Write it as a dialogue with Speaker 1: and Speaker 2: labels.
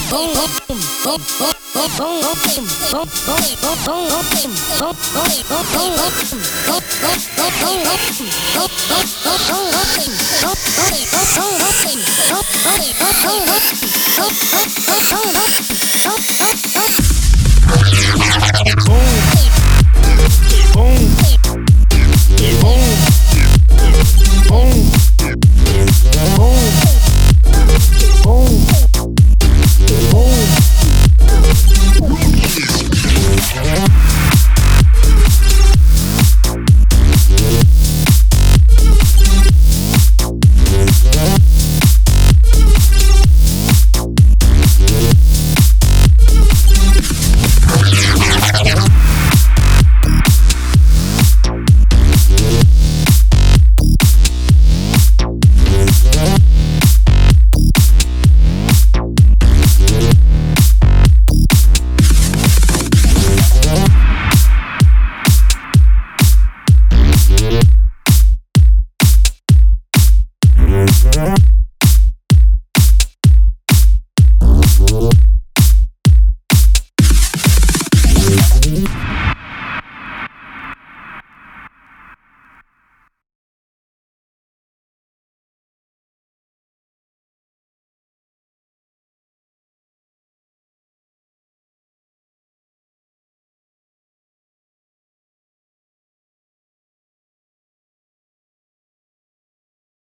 Speaker 1: Boom,
Speaker 2: Mm-hmm.